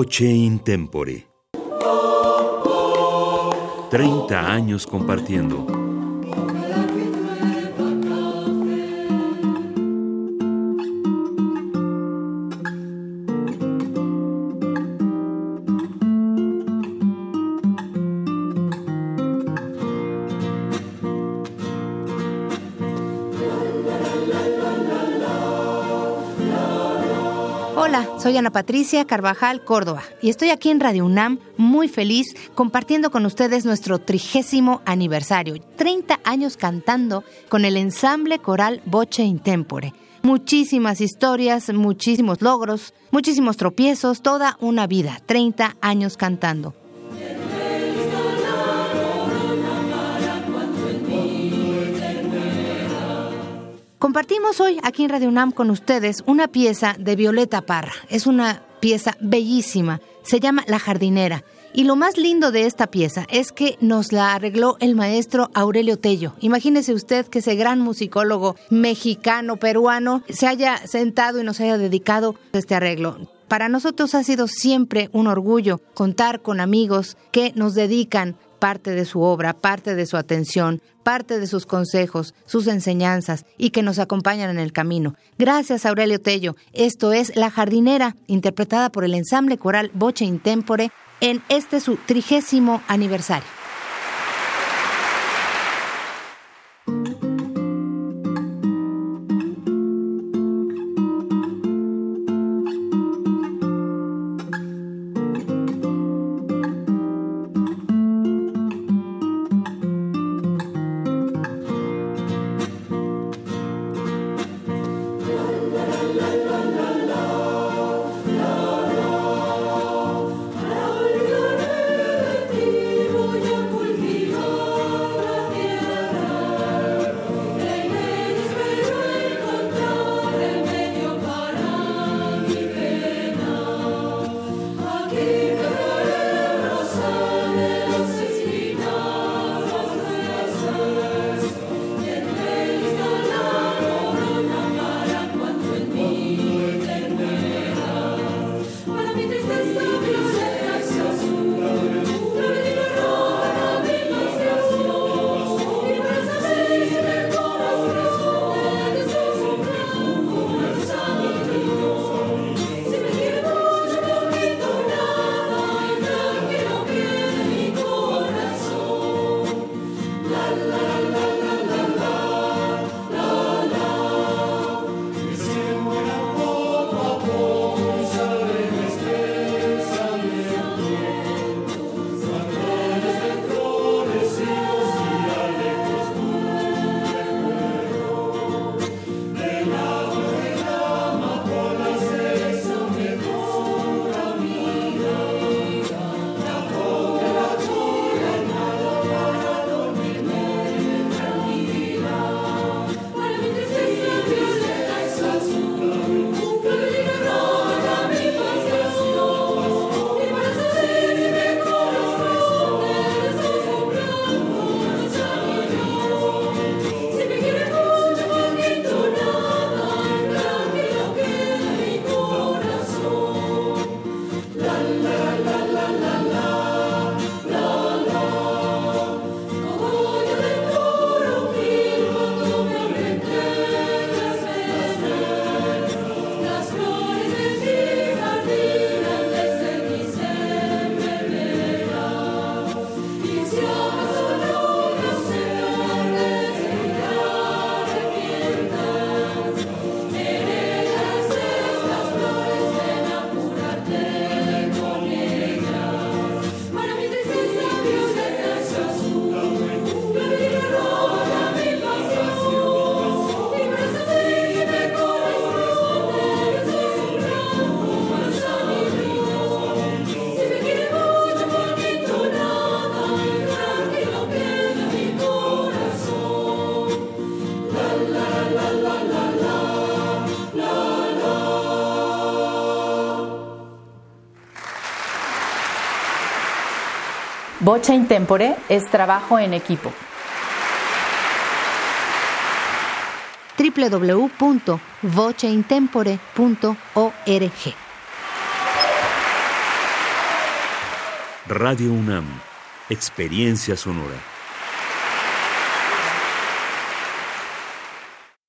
Voce in tempore. 30 años compartiendo. Hola, soy Ana Patricia Carvajal Córdoba y estoy aquí en Radio UNAM muy feliz compartiendo con ustedes nuestro trigésimo aniversario, 30 años cantando con el ensamble coral Voce Intempore. Muchísimas historias, muchísimos logros, muchísimos tropiezos, toda una vida, 30 años cantando. Compartimos hoy aquí en Radio UNAM con ustedes una pieza de Violeta Parra. Es una pieza bellísima. Se llama La jardinera. Y lo más lindo de esta pieza es que nos la arregló el maestro Aurelio Tello. Imagínese usted que ese gran musicólogo mexicano, peruano, se haya sentado y nos haya dedicado a este arreglo. Para nosotros ha sido siempre un orgullo contar con amigos que nos dedican parte de su obra, parte de su atención, parte de sus consejos, sus enseñanzas y que nos acompañan en el camino. Gracias, Aurelio Tello. Esto es La Jardinera, interpretada por el ensamble coral Voce Intempore en este su trigésimo aniversario. Bocha Intempore es trabajo en equipo. www.voceintempore.org Radio UNAM, Experiencia Sonora.